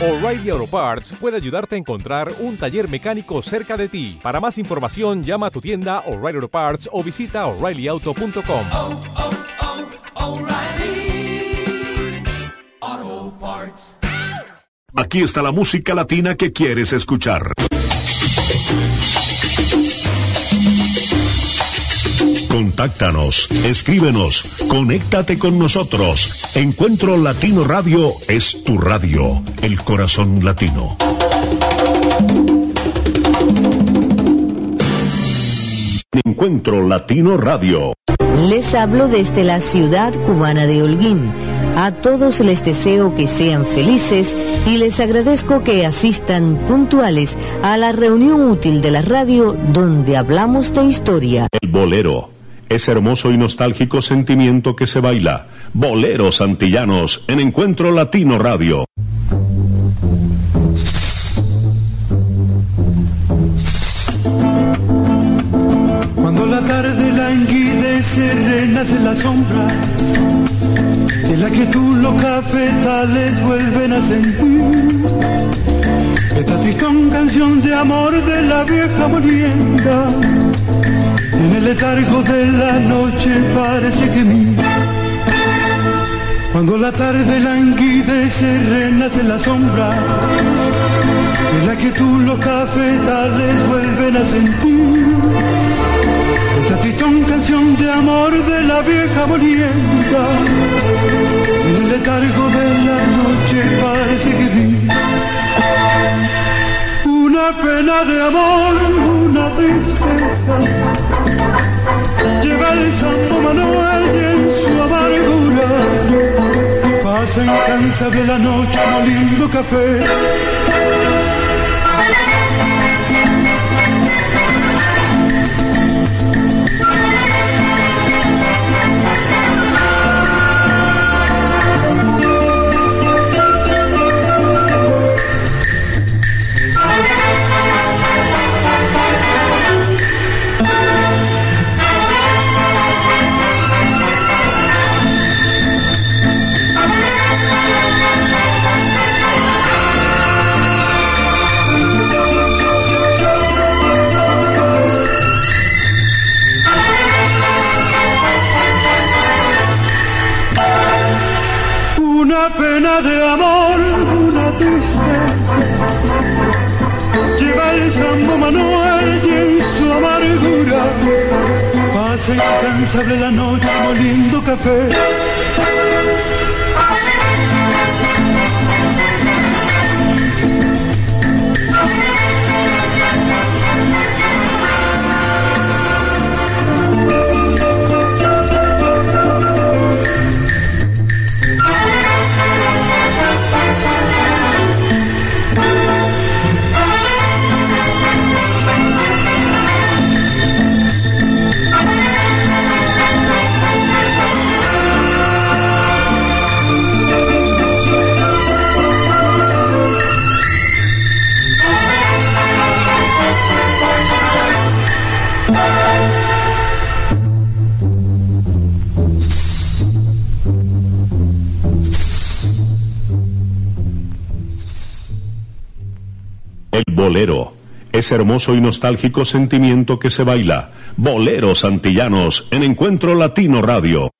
O'Reilly Auto Parts puede ayudarte a encontrar un taller mecánico cerca de ti. Para más información, llama a tu tienda O'Reilly Auto Parts o visita oreillyauto.com. oh, oh, O'Reilly Auto Parts. Aquí está la música latina que quieres escuchar. Contáctanos, escríbenos, conéctate con nosotros. Encuentro Latino Radio es tu radio, el corazón latino. Encuentro Latino Radio. Les hablo desde la ciudad cubana de Holguín. A todos les deseo que sean felices y les agradezco que asistan puntuales a la reunión útil de la radio donde hablamos de historia. El bolero. Ese hermoso y nostálgico sentimiento que se baila. Boleros antillanos en Encuentro Latino Radio. Cuando la tarde languidece, renace la sombra de la que tú los cafetales vuelven a sentir. Esta tristón canción de amor de la vieja molienda, en el letargo de la noche parece que mía. Cuando la tarde languidece, renace la sombra de la que tú los cafetales vuelven a sentir. Esta tristón canción de amor de la vieja molienda, en el letargo de la noche parece que vi una pena de amor, una tristeza. Incansable la noche moliendo café. Lleva el Sambo Manuel y en su amargura pasa incansable la noche moliendo café. El bolero. Ese hermoso y nostálgico sentimiento que se baila. Boleros antillanos en Encuentro Latino Radio.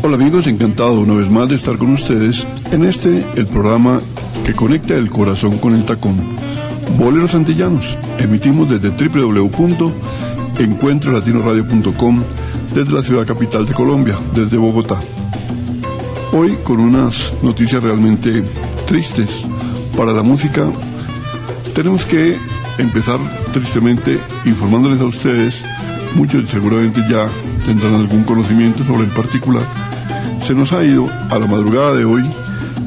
Hola amigos, encantado una vez más de estar con ustedes en este, el programa que conecta el corazón con el tacón. Boleros Antillanos, emitimos desde www.encuentrolatinoradio.com desde la ciudad capital de Colombia, desde Bogotá. Hoy con unas noticias realmente tristes para la música, tenemos que empezar tristemente informándoles a ustedes, muchos seguramente ya tendrán algún conocimiento sobre el particular, se nos ha ido a la madrugada de hoy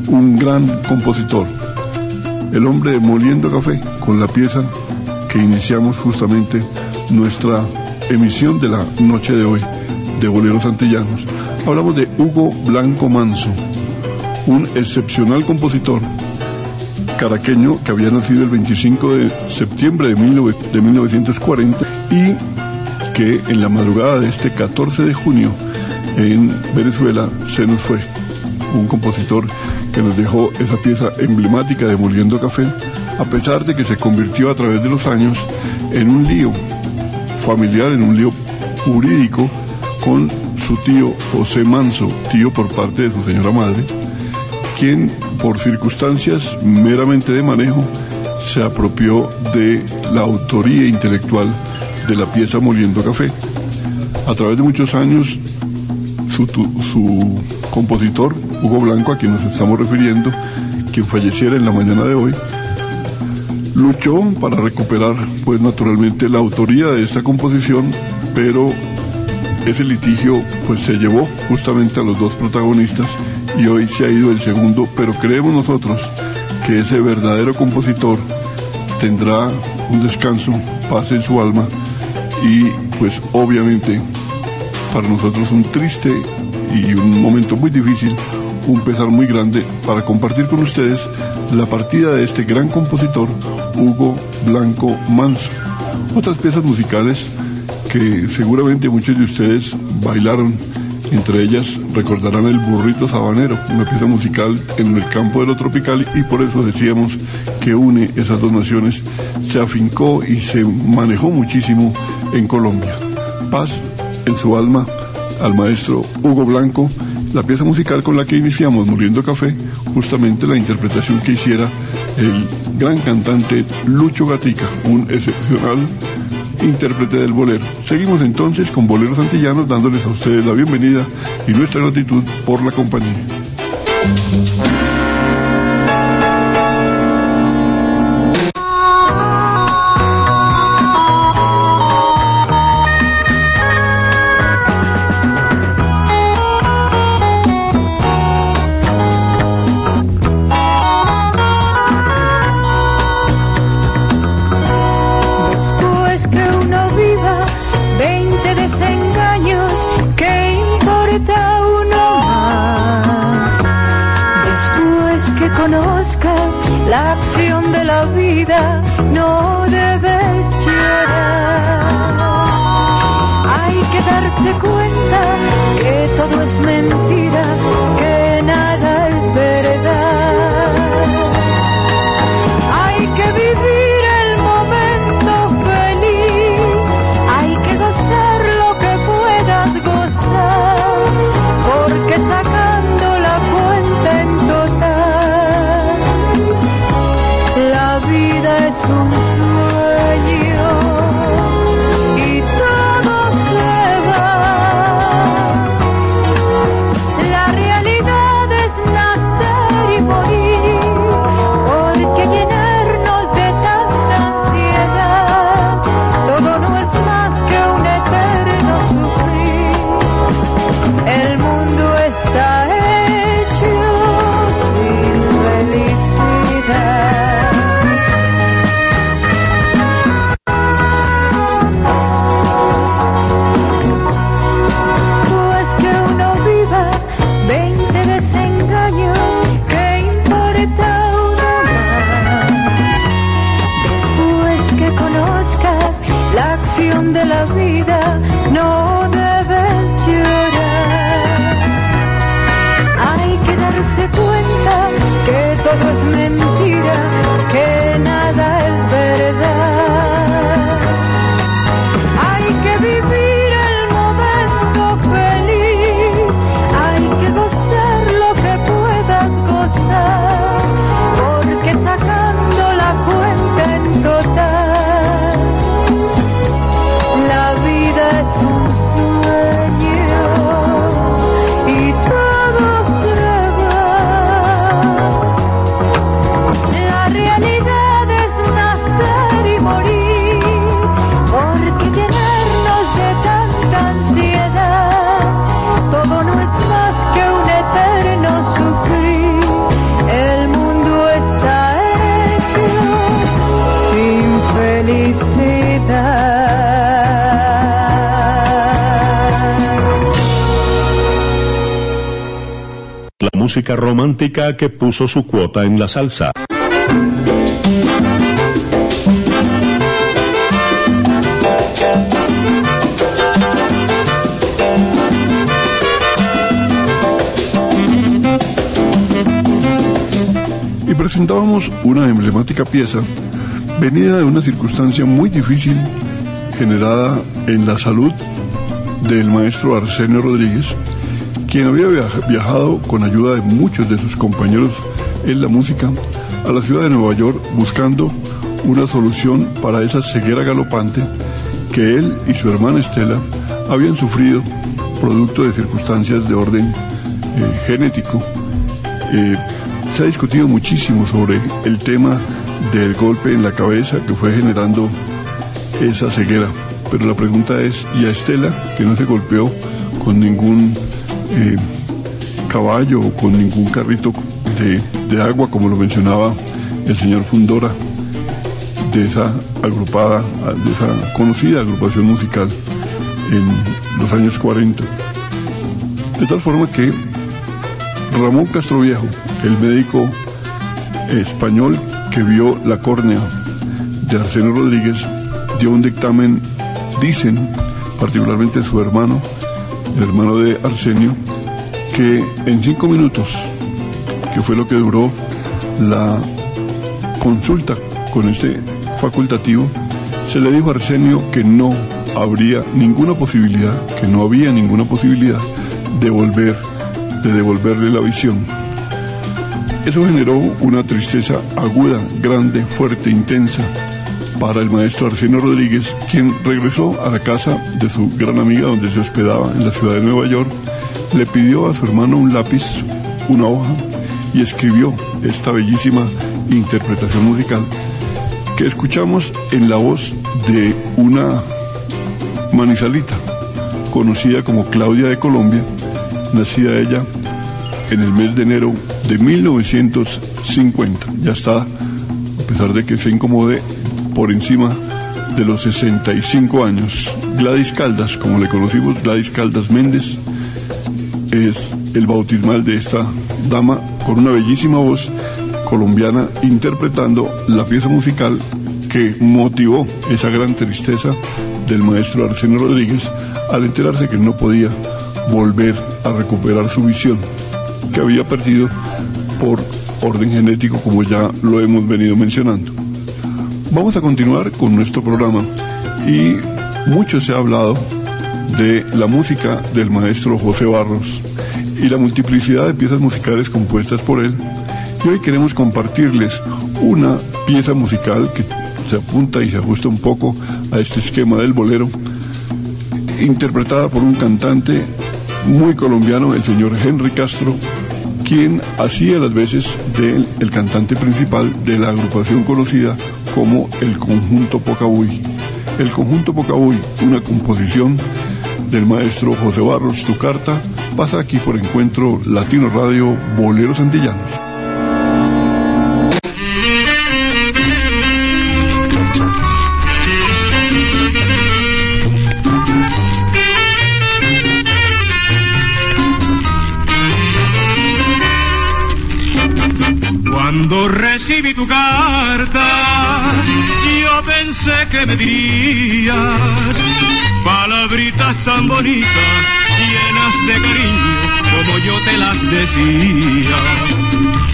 un gran compositor, el hombre de Moliendo Café, con la pieza que iniciamos justamente nuestra emisión de la noche de hoy de Boleros Antillanos. Hablamos de Hugo Blanco Manso, un excepcional compositor caraqueño que había nacido el 25 de septiembre de, 1940 y que en la madrugada de este 14 de junio en Venezuela se nos fue. Un compositor que nos dejó esa pieza emblemática de Moliendo Café, a pesar de que se convirtió a través de los años en un lío familiar, en un lío jurídico con su tío José Manso, tío por parte de su señora madre, quien por circunstancias meramente de manejo se apropió de la autoría intelectual de la pieza Moliendo Café. A través de muchos años, su, su compositor, Hugo Blanco, a quien nos estamos refiriendo, quien falleciera en la mañana de hoy, luchó para recuperar, pues naturalmente, la autoría de esta composición, pero ese litigio pues se llevó justamente a los dos protagonistas y hoy se ha ido el segundo, pero creemos nosotros que ese verdadero compositor tendrá un descanso, paz en su alma y pues obviamente para nosotros un triste y un momento muy difícil, un pesar muy grande para compartir con ustedes la partida de este gran compositor, Hugo Blanco Manso. Otras piezas musicales que seguramente muchos de ustedes bailaron, entre ellas recordarán el burrito sabanero, una pieza musical en el campo de lo tropical y por eso decíamos que une esas dos naciones, se afincó y se manejó muchísimo en Colombia. Paz en su alma al maestro Hugo Blanco, la pieza musical con la que iniciamos Muriendo Café, justamente la interpretación que hiciera el gran cantante Lucho Gatica, un excepcional intérprete del bolero. Seguimos entonces con Boleros Antillanos dándoles a ustedes la bienvenida y nuestra gratitud por la compañía. conozcas la acción de la vida, no debes llorar. Hay que darse cuenta que todo es mentira, música romántica que puso su cuota en la salsa. Y presentábamos una emblemática pieza venida de una circunstancia muy difícil generada en la salud del maestro Arsenio Rodríguez quien había viajado con ayuda de muchos de sus compañeros en la música a la ciudad de Nueva York buscando una solución para esa ceguera galopante que él y su hermana Estela habían sufrido producto de circunstancias de orden eh, genético. Eh, se ha discutido muchísimo sobre el tema del golpe en la cabeza que fue generando esa ceguera. Pero la pregunta es, ¿y a Estela, que no se golpeó con ningún eh, caballo o con ningún carrito de, de agua, como lo mencionaba el señor Fundora, de esa agrupada, de esa conocida agrupación musical en los años 40? De tal forma que Ramón Castroviejo, el médico español que vio la córnea de Arsenio Rodríguez, dio un dictamen, dicen, particularmente su hermano, el hermano de Arsenio, que en cinco minutos, que fue lo que duró la consulta con este facultativo, se le dijo a Arsenio que no habría ninguna posibilidad, que no había ninguna posibilidad de volver, de devolverle la visión. Eso generó una tristeza aguda, grande, fuerte, intensa para el maestro Arsenio Rodríguez, quien regresó a la casa de su gran amiga donde se hospedaba en la ciudad de Nueva York, le pidió a su hermano un lápiz, una hoja y escribió esta bellísima interpretación musical que escuchamos en la voz de una manizalita conocida como Claudia de Colombia, nacida ella en el mes de enero de 1950. Ya está, a pesar de que se incomode, por encima de los 65 años. Gladys Caldas, como le conocimos, Gladys Caldas Méndez, es el bautismal de esta dama con una bellísima voz colombiana interpretando la pieza musical que motivó esa gran tristeza del maestro Arsenio Rodríguez al enterarse que no podía volver a recuperar su visión, que había perdido por orden genético, como ya lo hemos venido mencionando. Vamos a continuar con nuestro programa y mucho se ha hablado de la música del maestro José Barros y la multiplicidad de piezas musicales compuestas por él. Y hoy queremos compartirles una pieza musical que se apunta y se ajusta un poco a este esquema del bolero, interpretada por un cantante muy colombiano, el señor Henry Castro, quien hacía las veces del el cantante principal de la agrupación conocida como el Conjunto Pocabuy. El Conjunto Pocabuy, una composición del maestro José Barros Tu Carta, pasa aquí por Encuentro Latino Radio Boleros Antillanos. Recibí tu carta, yo pensé que me dirías palabritas tan bonitas, llenas de cariño, como yo te las decía.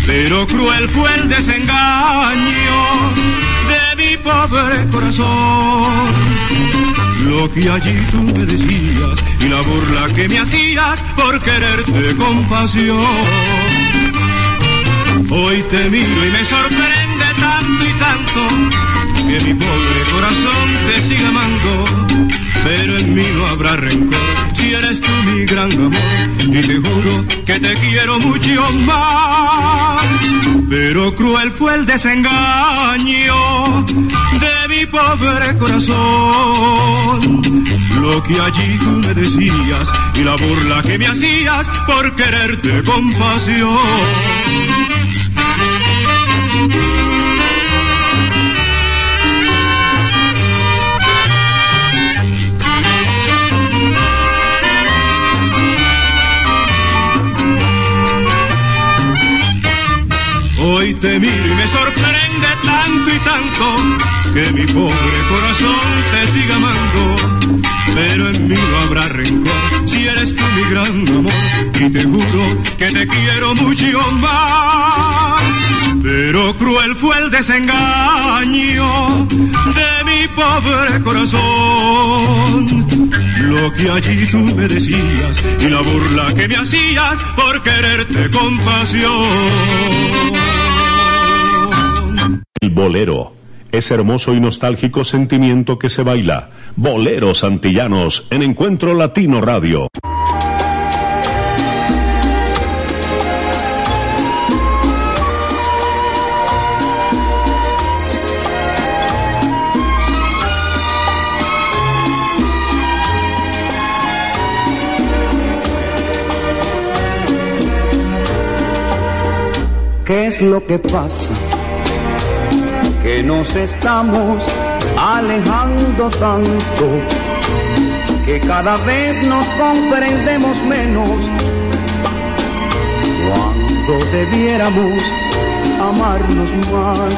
Pero cruel fue el desengaño de mi pobre corazón. Lo que allí tú me decías y la burla que me hacías por quererte con pasión. Hoy te miro y me sorprende tanto y tanto que mi pobre corazón te sigue amando, pero en mí no habrá rencor si eres tú mi gran amor y te juro que te quiero mucho más. Pero cruel fue el desengaño de mi pobre corazón. Lo que allí tú me decías y la burla que me hacías por quererte con pasión. Tanto que mi pobre corazón te siga amando. Pero en mí no habrá rencor si eres tú mi gran amor y te juro que te quiero mucho más. Pero cruel fue el desengaño de mi pobre corazón. Lo que allí tú me decías y la burla que me hacías por quererte con pasión. Bolero. Ese hermoso y nostálgico sentimiento que se baila. Boleros antillanos en Encuentro Latino Radio. ¿Qué es lo que pasa? Nos estamos alejando tanto que cada vez nos comprendemos menos cuando debiéramos amarnos más.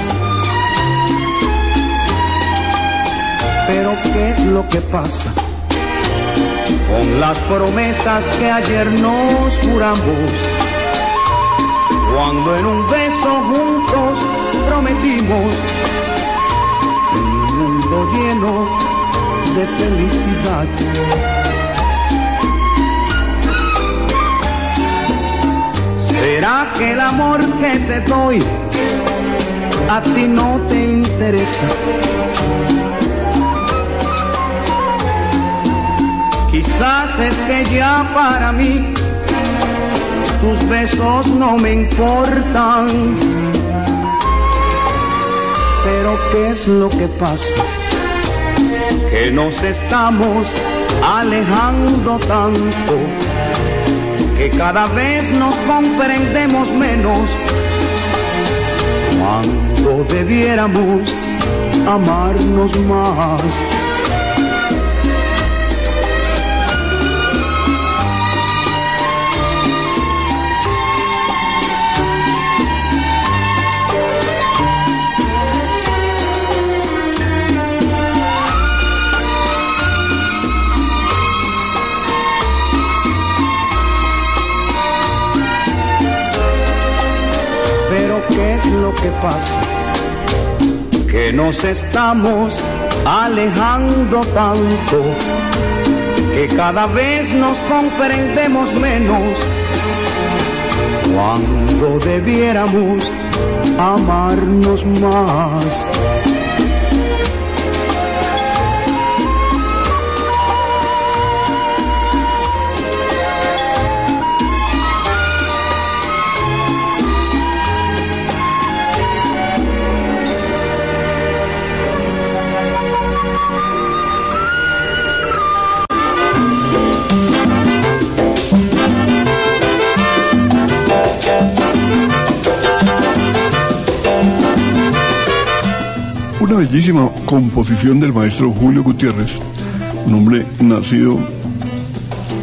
Pero ¿qué es lo que pasa? Con las promesas que ayer nos juramos cuando en un beso juntos prometimos lleno de felicidad. ¿Será que el amor que te doy a ti no te interesa? Quizás es que ya para mí tus besos no me importan. Pero ¿qué es lo que pasa? Que nos estamos alejando tanto que cada vez nos comprendemos menos cuando debiéramos amarnos más. Que pasa? Que nos estamos alejando tanto que cada vez nos comprendemos menos cuando debiéramos amarnos más. Una bellísima composición del maestro Julio Gutiérrez, un hombre nacido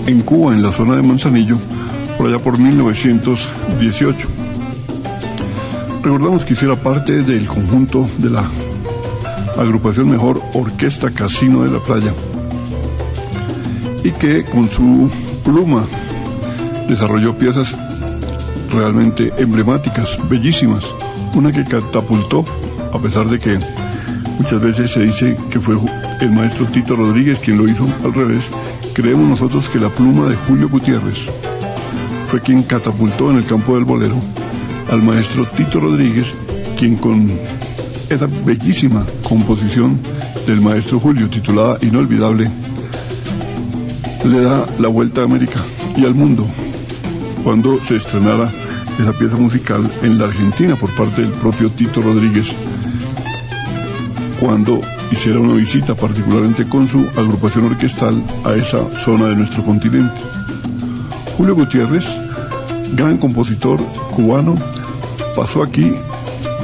en Cuba, en la zona de Manzanillo, por allá por 1918. Recordamos que hiciera parte del conjunto de la agrupación mejor Orquesta Casino de la Playa y que con su pluma desarrolló piezas realmente emblemáticas, bellísimas. Una que catapultó, a pesar de que muchas veces se dice que fue el maestro Tito Rodríguez quien lo hizo al revés, creemos nosotros que la pluma de Julio Gutiérrez fue quien catapultó en el campo del bolero al maestro Tito Rodríguez, quien con esa bellísima composición del maestro Julio titulada Inolvidable, le da la vuelta a América y al mundo cuando se estrenara esa pieza musical en la Argentina por parte del propio Tito Rodríguez, cuando hiciera una visita particularmente con su agrupación orquestal a esa zona de nuestro continente. Julio Gutiérrez, gran compositor cubano, pasó aquí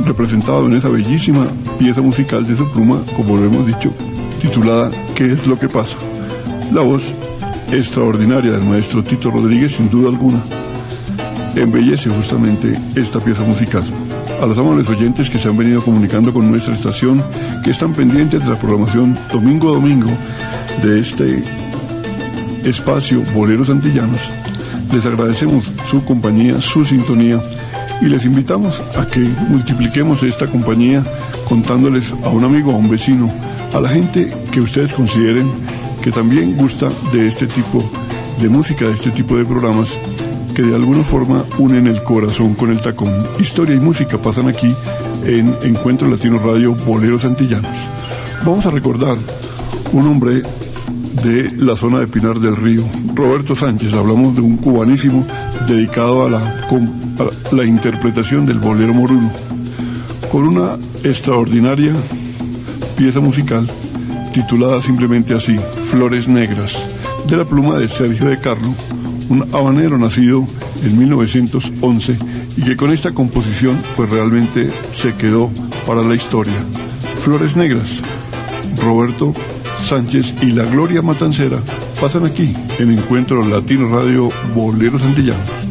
representado en esa bellísima pieza musical de su pluma, como lo hemos dicho, titulada ¿Qué es lo que pasa? La voz extraordinaria del maestro Tito Rodríguez, sin duda alguna, embellece justamente esta pieza musical. A los amables oyentes que se han venido comunicando con nuestra estación, que están pendientes de la programación domingo a domingo de este espacio Boleros Antillanos, les agradecemos su compañía, su sintonía y les invitamos a que multipliquemos esta compañía contándoles a un amigo, a un vecino, a la gente que ustedes consideren que también gusta de este tipo de música, de este tipo de programas que de alguna forma unen el corazón con el tacón. Historia y música pasan aquí en Encuentro Latino Radio Boleros Antillanos. Vamos a recordar un hombre de la zona de Pinar del Río, Roberto Sánchez. Hablamos de un cubanísimo dedicado a la, a la interpretación del bolero moruno, con una extraordinaria pieza musical titulada simplemente así, Flores Negras, de la pluma de Sergio de Carlo, un habanero nacido en 1911 y que con esta composición pues realmente se quedó para la historia. Flores Negras, Roberto Sánchez y la Gloria Matancera pasan aquí en Encuentro Latino Radio Boleros Antillanos.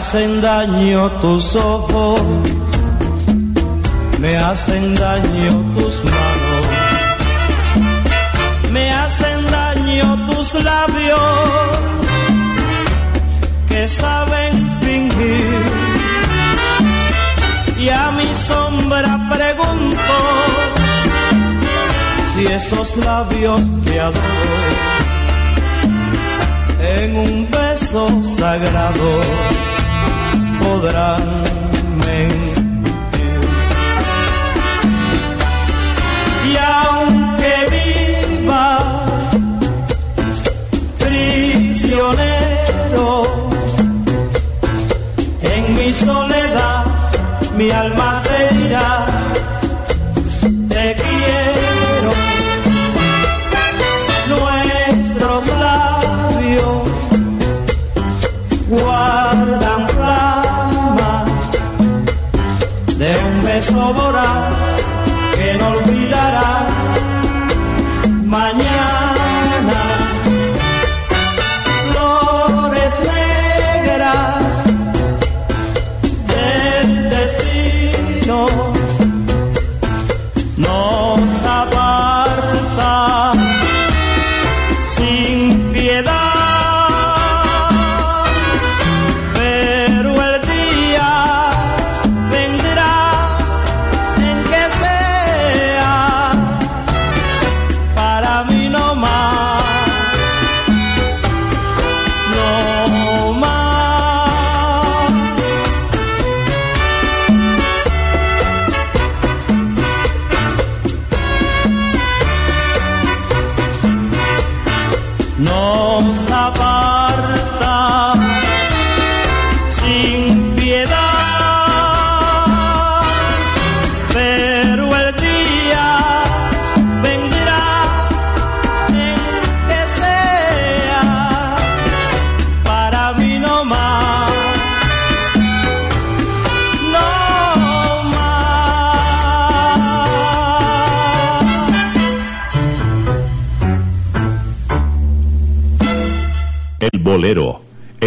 Hacen daño tus ojos, me hacen daño tus manos, me hacen daño tus labios que saben fingir. Y a mi sombra pregunto si esos labios que adoro en un beso sagrado podrán. Y aunque viva prisionero en mi soledad, mi alma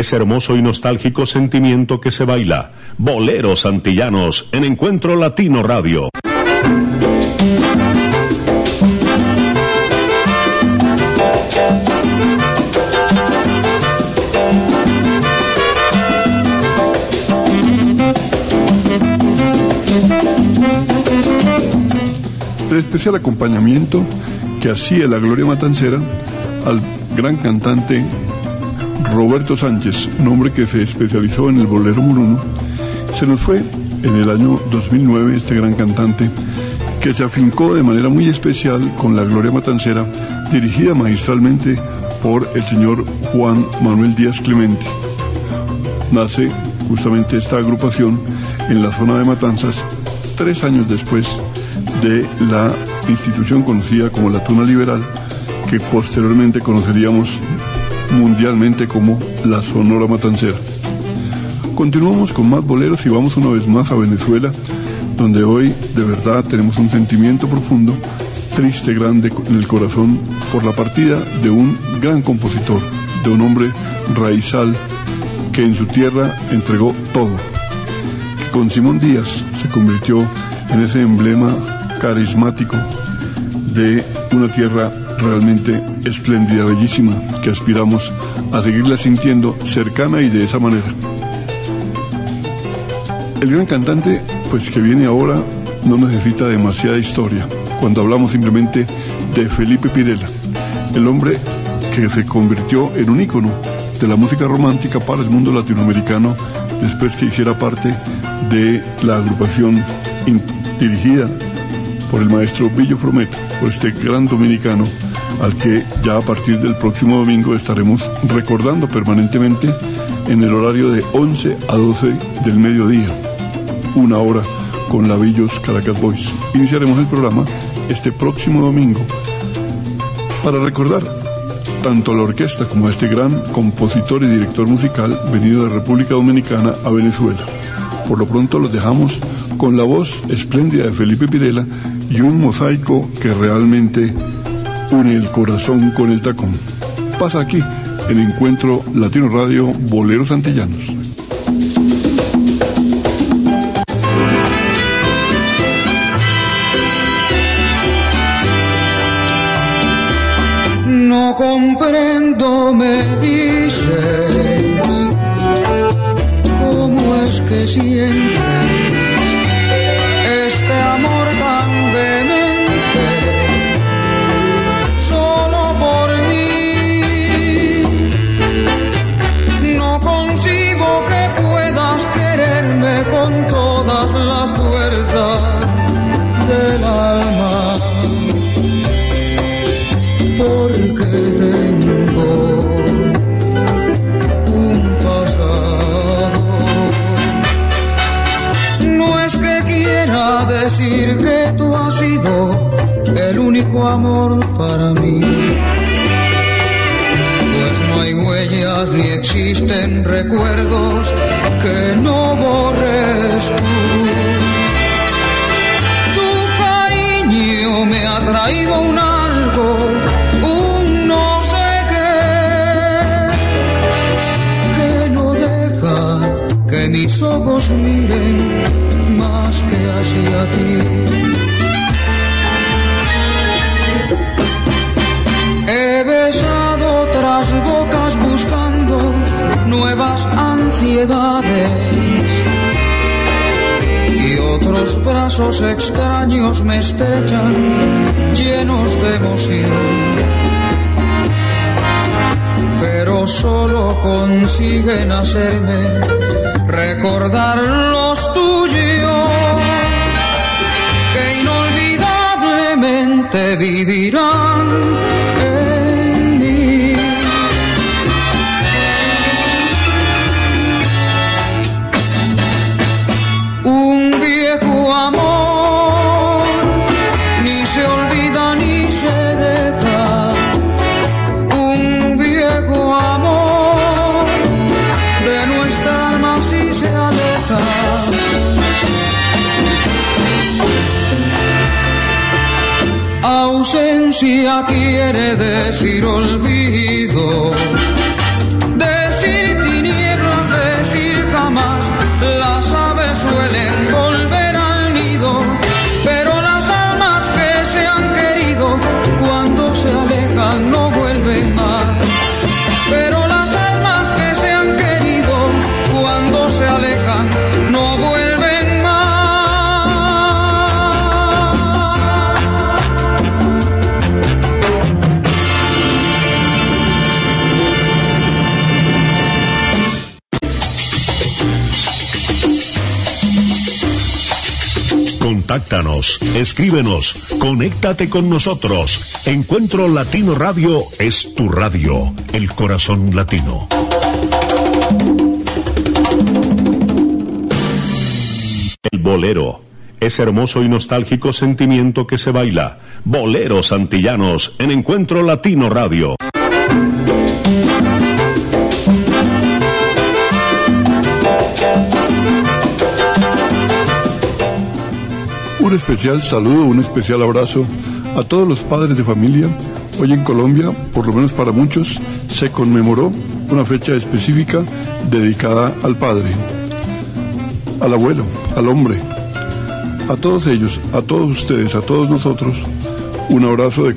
Ese hermoso y nostálgico sentimiento que se baila. Boleros antillanos en Encuentro Latino Radio. el especial acompañamiento que hacía la Gloria Matancera al gran cantante Roberto Sánchez, un hombre que se especializó en el bolero muruno. Se nos fue en el año 2009 este gran cantante que se afincó de manera muy especial con la Gloria Matancera, dirigida magistralmente por el señor Juan Manuel Díaz Clemente. Nace justamente esta agrupación en la zona de Matanzas tres años después de la institución conocida como la Tuna Liberal, que posteriormente conoceríamos mundialmente como la Sonora Matancera. Continuamos con más boleros y vamos una vez más a Venezuela, donde hoy de verdad tenemos un sentimiento profundo triste, grande en el corazón por la partida de un gran compositor, de un hombre raizal que en su tierra entregó todo, que con Simón Díaz se convirtió en ese emblema carismático de una tierra realmente espléndida, bellísima, que aspiramos a seguirla sintiendo cercana y de esa manera. El gran cantante, pues que viene ahora, no necesita demasiada historia cuando hablamos simplemente de Felipe Pirela, el hombre que se convirtió en un ícono de la música romántica para el mundo latinoamericano después que hiciera parte de la agrupación dirigida por el maestro Billo Frometa, por este gran dominicano al que ya a partir del próximo domingo estaremos recordando permanentemente en el horario de 11 a 12 del mediodía, una hora con la Billos Caracas Boys. Iniciaremos el programa este próximo domingo para recordar tanto a la orquesta como a este gran compositor y director musical venido de República Dominicana a Venezuela. Por lo pronto los dejamos con la voz espléndida de Felipe Pirela y un mosaico que realmente une el corazón con el tacón. Pasa aquí el encuentro Latino Radio Boleros Antillanos. No comprendo, me dices, cómo es que sientes amor para mí. Pues no hay huellas ni existen recuerdos que no borres tú. Tu cariño me ha traído un algo un no sé qué que no deja que mis ojos miren más que hacia ti. He besado otras bocas buscando nuevas ansiedades y otros brazos extraños me estrechan llenos de emoción. Pero solo consiguen hacerme recordar los tuyos que inolvidablemente vivirán Contáctanos, escríbenos, conéctate con nosotros. Encuentro Latino Radio es tu radio, el corazón latino. El bolero, ese hermoso y nostálgico sentimiento que se baila. Boleros antillanos en Encuentro Latino Radio. Un especial saludo, un especial abrazo A todos los padres de familia, hoy en Colombia, por lo menos para muchos, se conmemoró una fecha específica dedicada al padre, al abuelo, al hombre. A todos ellos, a todos ustedes, a todos nosotros, un abrazo de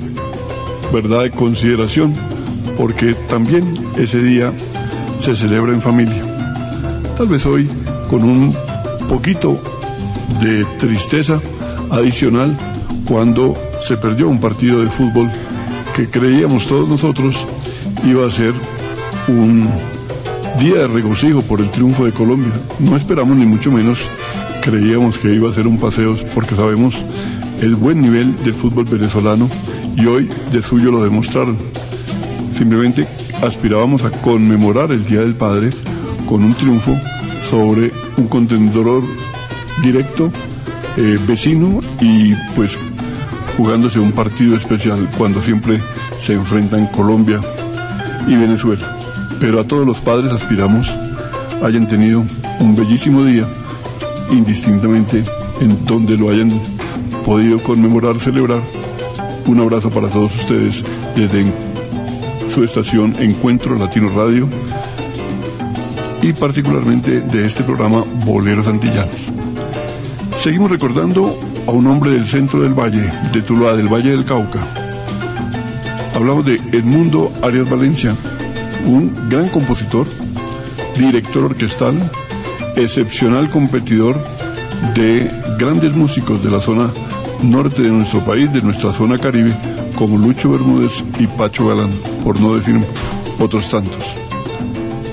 verdad de consideración, porque también ese día se celebra en familia. Tal vez hoy con un poquito de tristeza adicional cuando se perdió un partido de fútbol que creíamos todos nosotros iba a ser un día de regocijo por el triunfo de Colombia. No esperamos ni mucho menos, creíamos que iba a ser un paseo porque sabemos el buen nivel del fútbol venezolano y hoy de suyo lo demostraron. Simplemente aspirábamos a conmemorar el Día del Padre con un triunfo sobre un contendor directo, eh, vecino y pues jugándose un partido especial cuando siempre se enfrentan Colombia y Venezuela. Pero a todos los padres aspiramos hayan tenido un bellísimo día, indistintamente en donde lo hayan podido conmemorar, celebrar. Un abrazo para todos ustedes desde su estación Encuentro Latino Radio y particularmente de este programa Boleros Antillanos. Seguimos recordando a un hombre del centro del valle, de Tuluá, del Valle del Cauca. Hablamos de Edmundo Arias Valencia, un gran compositor, director orquestal, excepcional competidor de grandes músicos de la zona norte de nuestro país, de nuestra zona caribe, como Lucho Bermúdez y Pacho Galán, por no decir otros tantos.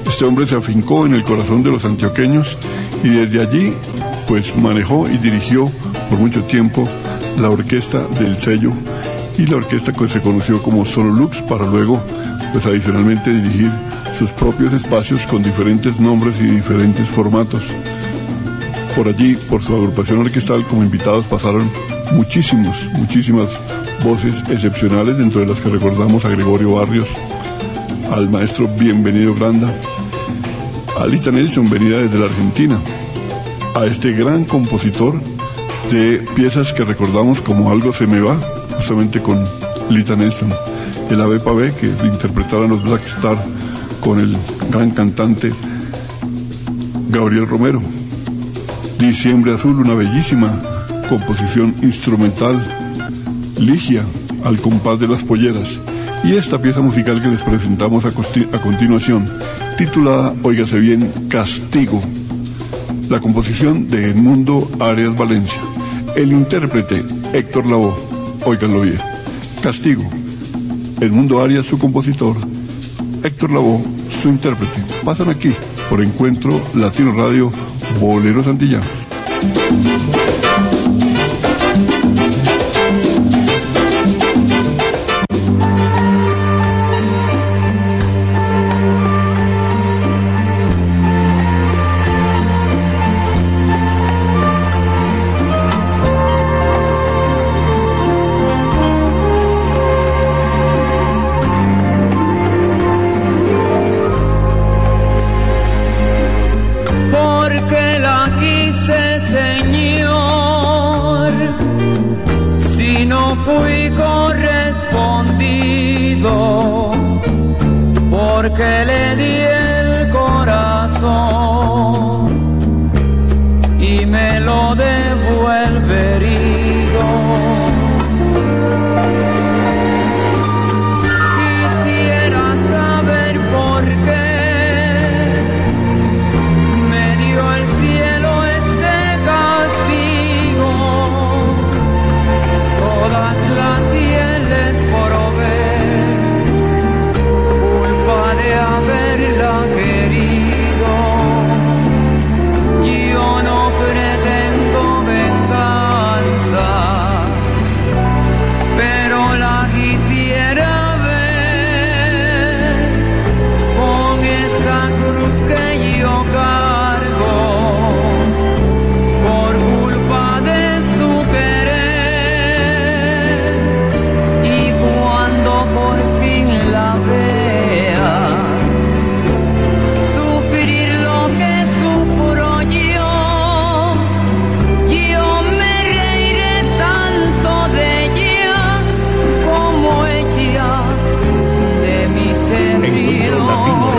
Este hombre se afincó en el corazón de los antioqueños y desde allí pues manejó y dirigió por mucho tiempo la orquesta del sello y la orquesta que se conoció como Sonolux para luego pues adicionalmente dirigir sus propios espacios con diferentes nombres y diferentes formatos. Por allí, por su agrupación orquestal, como invitados pasaron muchísimos, muchísimas voces excepcionales, dentro de las que recordamos a Gregorio Barrios, al maestro Bienvenido Granda, a Lita Nelson, venida desde la Argentina, a este gran compositor de piezas que recordamos como Algo se me va, justamente con Lita Nelson, el Ave Pavé, que interpretaron los Black Star con el gran cantante Gabriel Romero. Diciembre Azul, una bellísima composición instrumental, Ligia, al compás de las polleras. Y esta pieza musical que les presentamos a, a continuación, titulada, óigase bien, Castigo. La composición de Edmundo Arias Valencia. El intérprete, Héctor Lavoe. Óiganlo bien. Castigo. Edmundo Arias, su compositor. Héctor Lavoe, su intérprete. Pasan aquí por Encuentro Latino Radio Boleros Antillanos.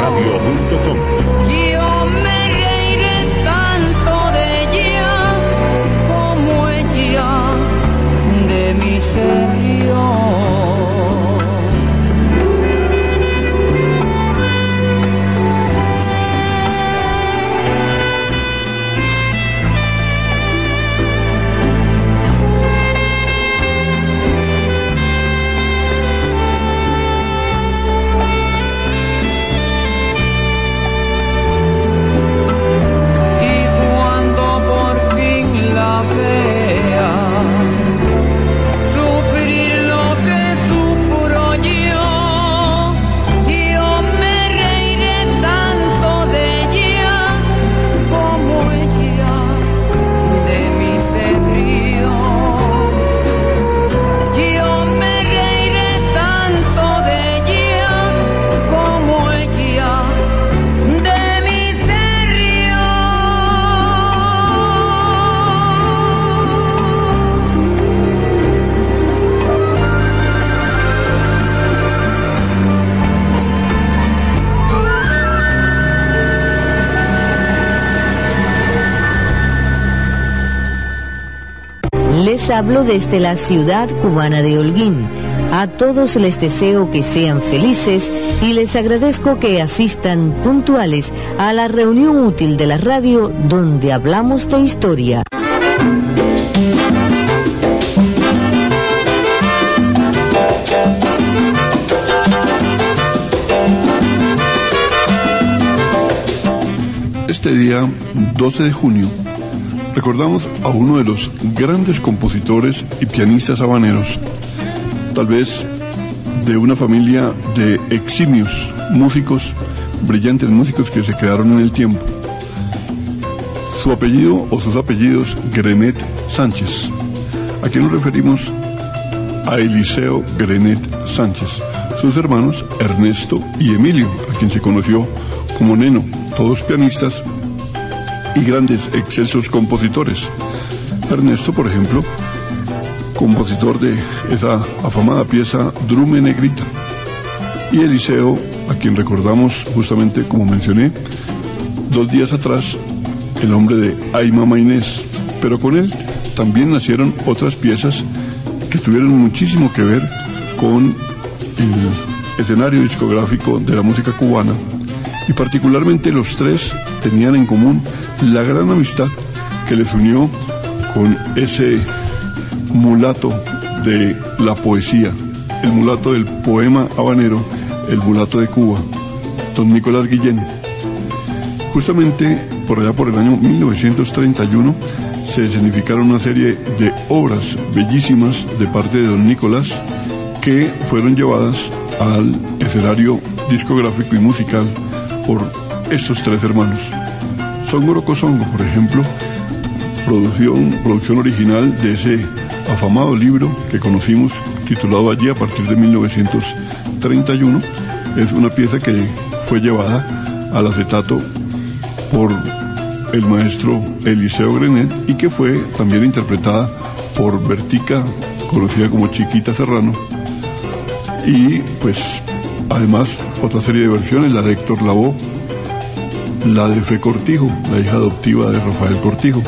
radio.com hablo desde la ciudad cubana de Holguín. A todos les deseo que sean felices y les agradezco que asistan puntuales a la reunión útil de la radio donde hablamos de historia. Este día, 12 de junio, recordamos a uno de los grandes compositores y pianistas habaneros, tal vez de una familia de eximios músicos, brillantes músicos que se quedaron en el tiempo. Su apellido o sus apellidos, Grenet Sánchez. ¿A quién nos referimos? A Eliseo Grenet Sánchez. Sus hermanos, Ernesto y Emilio, a quien se conoció como Neno todos pianistas y grandes, excelsos compositores. Ernesto, por ejemplo, compositor de esa afamada pieza Drume Negrita. Y Eliseo, a quien recordamos justamente como mencioné, dos días atrás, el hombre de Ay Mamá Inés. Pero con él también nacieron otras piezas que tuvieron muchísimo que ver con el escenario discográfico de la música cubana y particularmente los tres tenían en común la gran amistad que les unió con ese mulato de la poesía, el mulato del poema habanero, el mulato de Cuba, don Nicolás Guillén. Justamente por allá por el año 1931 se escenificaron una serie de obras bellísimas de parte de don Nicolás que fueron llevadas al escenario discográfico y musical por estos tres hermanos. Songo Songo, por ejemplo, producción, producción original de ese afamado libro que conocimos, titulado allí a partir de 1931, es una pieza que fue llevada al acetato por el maestro Eliseo Grenet y que fue también interpretada por Vertica, conocida como Chiquita Serrano, y pues Además, otra serie de versiones, la de Héctor Lavoe, la de Fe Cortijo, la hija adoptiva de Rafael Cortijo.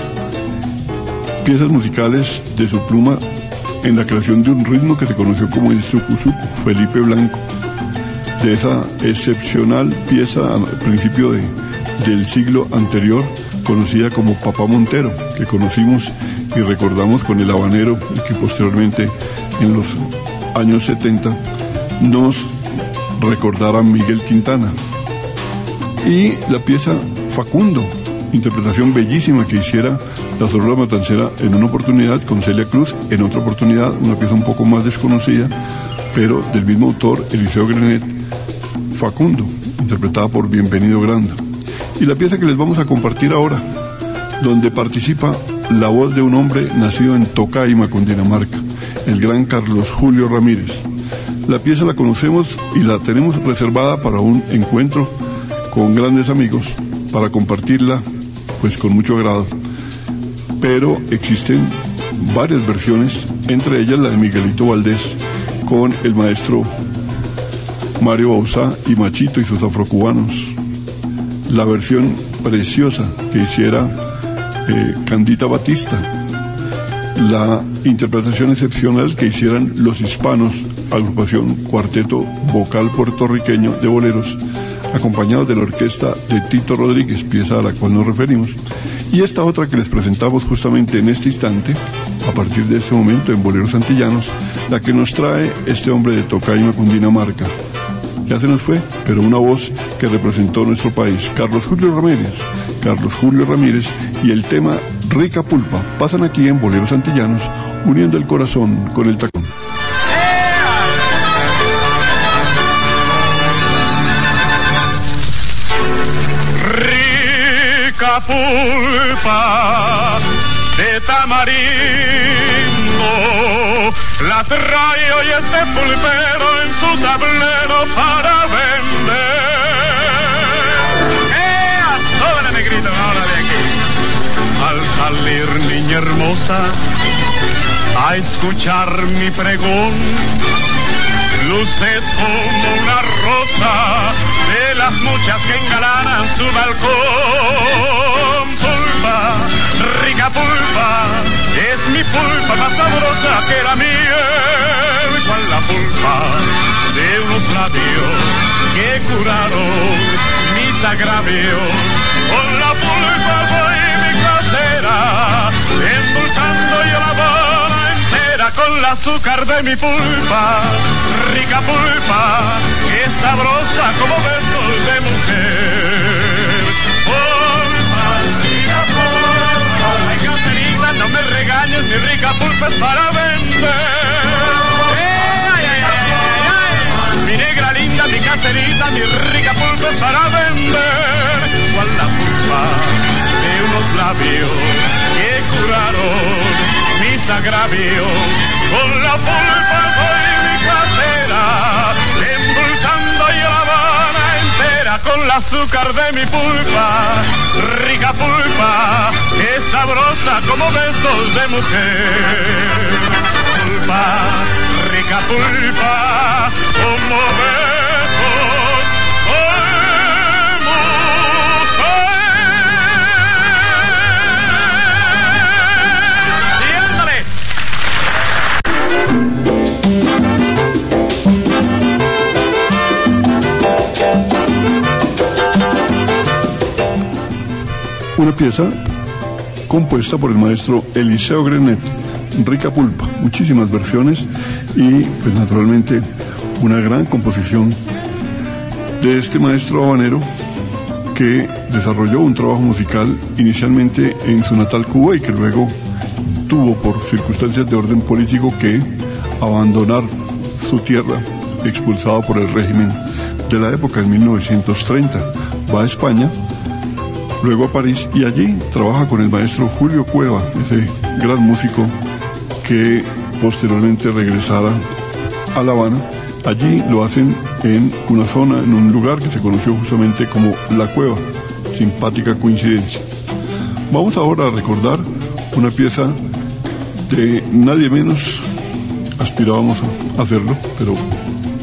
Piezas musicales de su pluma en la creación de un ritmo que se conoció como el Suku, Felipe Blanco. De esa excepcional pieza al principio de, del siglo anterior, conocida como Papá Montero, que conocimos y recordamos con el habanero que posteriormente en los años 70 nos recordar a Miguel Quintana. Y la pieza Facundo, interpretación bellísima que hiciera la Zorra Matancera en una oportunidad con Celia Cruz, en otra oportunidad una pieza un poco más desconocida, pero del mismo autor, Eliseo Grenet, Facundo, interpretada por Bienvenido Granda. Y la pieza que les vamos a compartir ahora, donde participa la voz de un hombre nacido en Tocaima, Cundinamarca, el gran Carlos Julio Ramírez. La pieza la conocemos y la tenemos reservada para un encuentro con grandes amigos, para compartirla pues con mucho agrado. Pero existen varias versiones, entre ellas la de Miguelito Valdés con el maestro Mario Bausá y Machito y sus afrocubanos. La versión preciosa que hiciera eh, Candita Batista. La interpretación excepcional que hicieran los hispanos agrupación Cuarteto Vocal Puertorriqueño de Boleros, acompañado de la orquesta de Tito Rodríguez, pieza a la cual nos referimos, y esta otra que les presentamos justamente en este instante, a partir de este momento en Boleros Antillanos, la que nos trae este hombre de Tocaima, Cundinamarca. Ya se nos fue, pero una voz que representó nuestro país, Carlos Julio Ramírez. Carlos Julio Ramírez y el tema Rica Pulpa pasan aquí en Boleros Antillanos, uniendo el corazón con el tacón. Pulpa de tamarindo. La trae hoy este pulpero en su tablero para vender. La. Al salir, niña hermosa, a escuchar mi pregón, luces como una rosa las muchas que engalanan su balcón. Pulpa, rica pulpa, es mi pulpa más que era miel, cual la pulpa de unos labios que curaron mis agravios. Con el azúcar de mi pulpa, rica pulpa, que es sabrosa como besos de mujer. Pulpa, rica pulpa, ay Caterina, no me regañes, mi rica pulpa es para vender. Ay, ay, ay. Mi negra linda, mi caterita, mi rica pulpa es para vender. Cual la pulpa de unos labios que curaron mis agravios. Con la pulpa soy mi casera, endulzando yo la Habana entera con el azúcar de mi pulpa. Rica pulpa, es sabrosa como besos de mujer. Pieza compuesta por el maestro Eliseo Grenet, Rica Pulpa, muchísimas versiones y pues naturalmente una gran composición de este maestro habanero que desarrolló un trabajo musical inicialmente en su natal Cuba y que luego tuvo por circunstancias de orden político que abandonar su tierra expulsado por el régimen de la época en 1930. Va a España luego a París y allí trabaja con el maestro Julio Cueva, ese gran músico que posteriormente regresara a La Habana. Allí lo hacen en una zona, en un lugar que se conoció justamente como La Cueva. Simpática coincidencia. Vamos ahora a recordar una pieza de nadie menos, aspirábamos a hacerlo, pero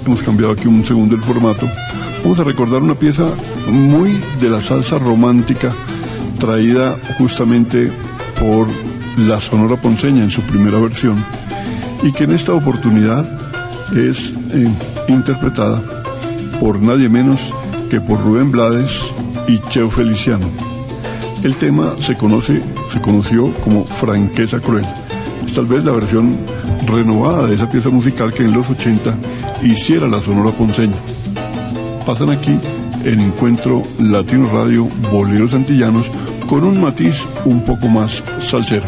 hemos cambiado aquí un segundo el formato. Vamos a recordar una pieza muy de la salsa romántica traída justamente por la Sonora Ponceña en su primera versión y que en esta oportunidad es eh, interpretada por nadie menos que por Rubén Blades y Cheo Feliciano. El tema se conoce, se conoció como Franqueza Cruel. Tal vez la versión renovada de esa pieza musical que en los 80 hiciera la Sonora Ponceña. Pasan aquí en Encuentro Latino Radio Boleros Antillanos con un matiz un poco más salsero.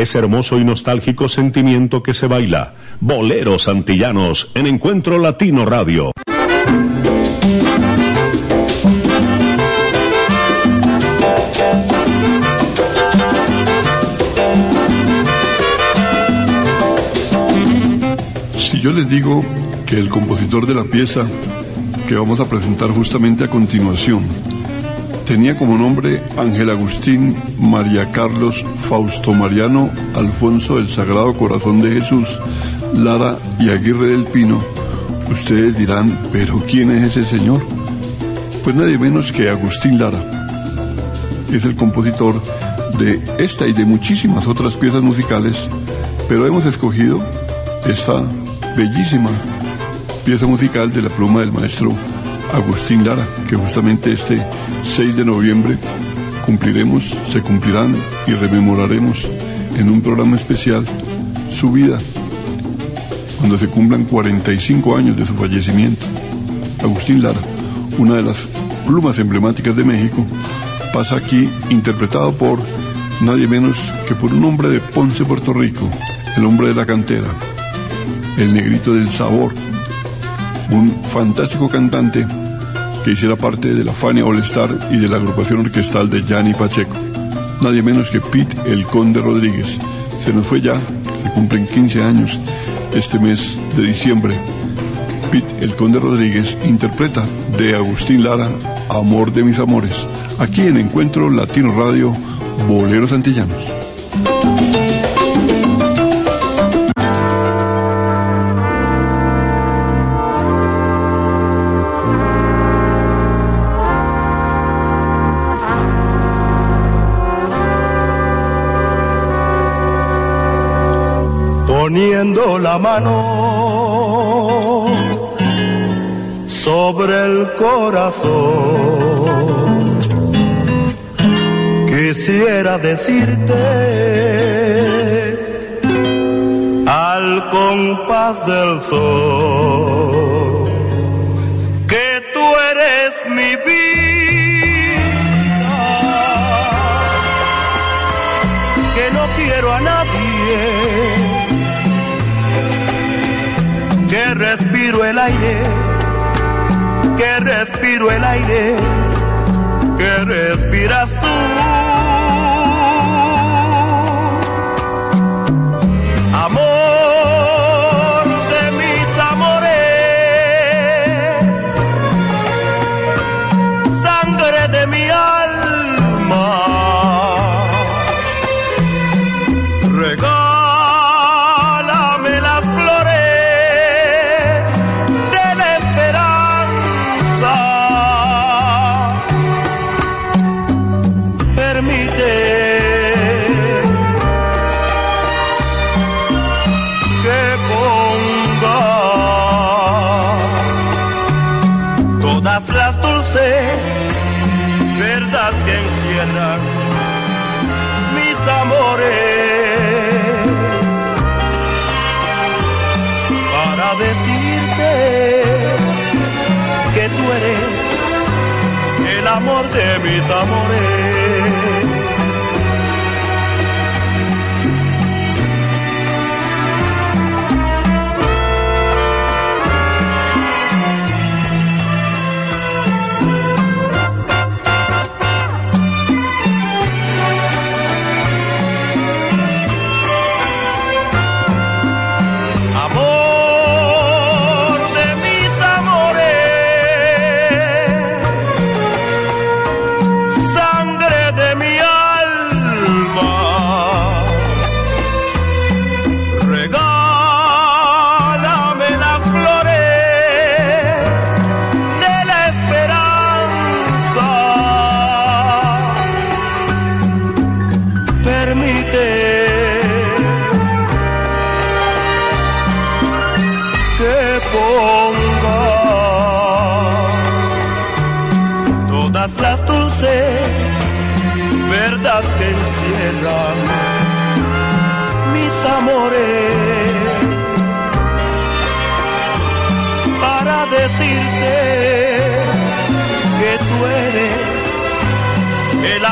Ese hermoso y nostálgico sentimiento que se baila. Boleros antillanos en Encuentro Latino Radio. Si yo les digo que el compositor de la pieza que vamos a presentar justamente a continuación tenía como nombre Ángel Agustín María Carlos Fausto Mariano Alfonso del Sagrado Corazón de Jesús Lara y Aguirre del Pino, ustedes dirán, pero ¿quién es ese señor? Pues nadie menos que Agustín Lara. Es el compositor de esta y de muchísimas otras piezas musicales, pero hemos escogido esta bellísima pieza musical de la pluma del maestro Agustín Lara, que justamente este 6 de noviembre cumpliremos, se cumplirán y rememoraremos en un programa especial su vida, cuando se cumplan 45 años de su fallecimiento. Agustín Lara, una de las plumas emblemáticas de México, pasa aquí interpretado por nadie menos que por un hombre de Ponce, Puerto Rico, el hombre de la cantera, el negrito del sabor, un fantástico cantante que hiciera parte de la Fania All Star y de la agrupación orquestal de Gianni Pacheco. Nadie menos que Pete el Conde Rodríguez. Se nos fue ya, se cumplen 15 años este mes de diciembre. Pete el Conde Rodríguez interpreta de Agustín Lara Amor de mis amores, aquí en Encuentro Latino Radio Boleros Antillanos. Poniendo la mano sobre el corazón. Quisiera decirte al compás del sol que respiro el aire, que respiras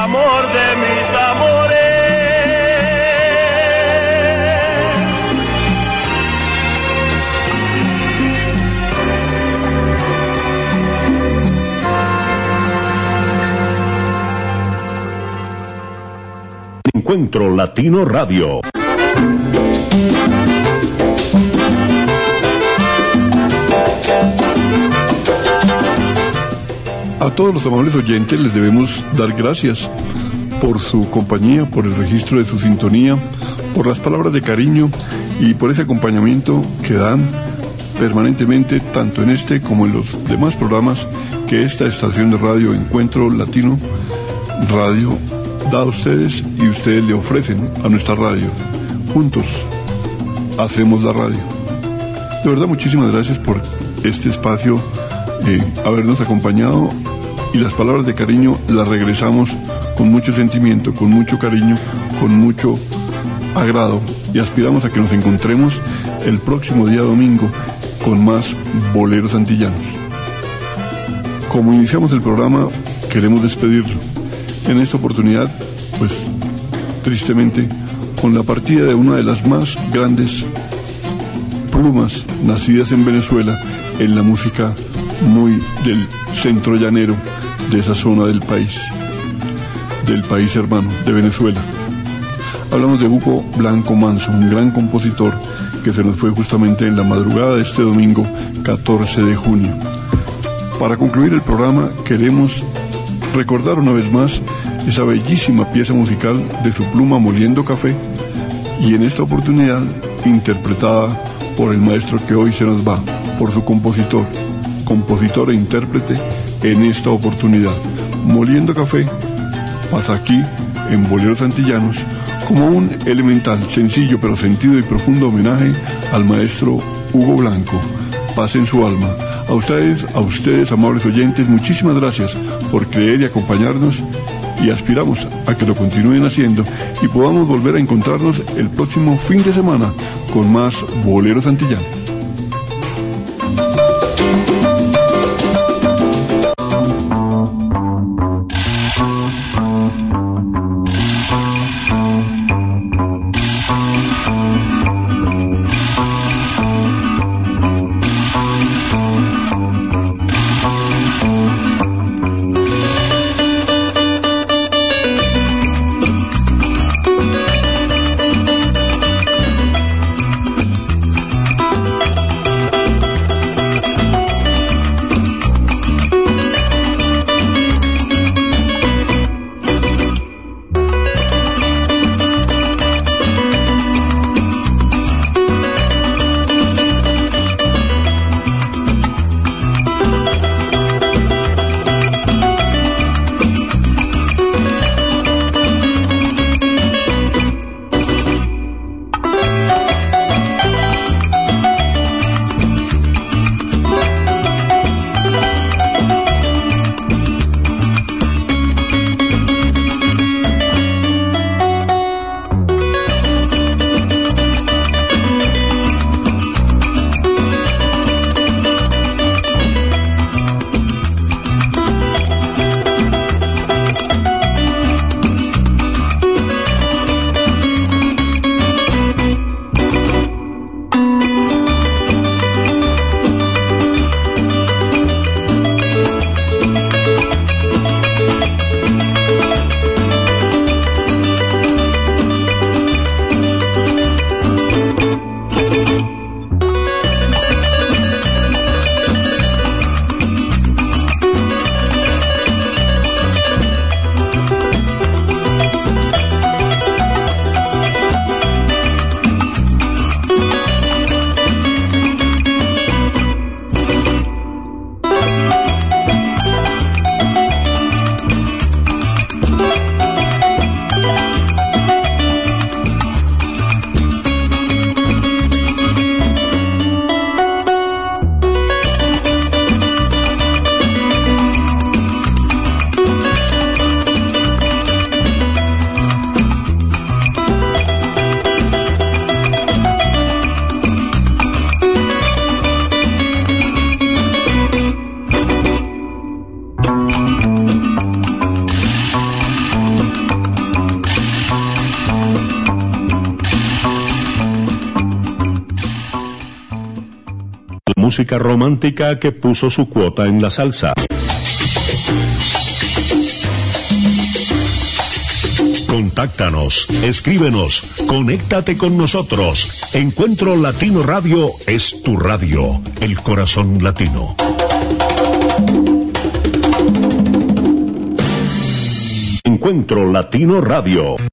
amor de mis amores. Encuentro Latino Radio. A todos los amables oyentes les debemos dar gracias por su compañía, por el registro de su sintonía, por las palabras de cariño y por ese acompañamiento que dan permanentemente tanto en este como en los demás programas que esta estación de radio Encuentro Latino Radio da a ustedes y ustedes le ofrecen a nuestra radio. Juntos hacemos la radio. De verdad muchísimas gracias por este espacio, eh, habernos acompañado y las palabras de cariño las regresamos con mucho sentimiento, con mucho cariño, con mucho agrado y aspiramos a que nos encontremos el próximo día domingo con más boleros antillanos. Como iniciamos el programa, queremos despedirlo. En esta oportunidad, pues tristemente, con la partida de una de las más grandes plumas nacidas en Venezuela en la música muy del centro llanero de esa zona del país, del país hermano, de Venezuela. Hablamos de Buco Blanco Manso, un gran compositor que se nos fue justamente en la madrugada de este domingo 14 de junio. Para concluir el programa queremos recordar una vez más esa bellísima pieza musical de su pluma Moliendo Café y en esta oportunidad interpretada por el maestro que hoy se nos va, por su compositor, compositor e intérprete en esta oportunidad. Moliendo Café pasa aquí en Boleros Antillanos como un elemental, sencillo pero sentido y profundo homenaje al maestro Hugo Blanco. Paz en su alma. A ustedes, a ustedes, amables oyentes, muchísimas gracias por creer y acompañarnos y aspiramos a que lo continúen haciendo y podamos volver a encontrarnos el próximo fin de semana con más Boleros Antillanos. Música romántica que puso su cuota en la salsa. Contáctanos, escríbenos, conéctate con nosotros. Encuentro Latino Radio es tu radio, el corazón latino. Encuentro Latino Radio.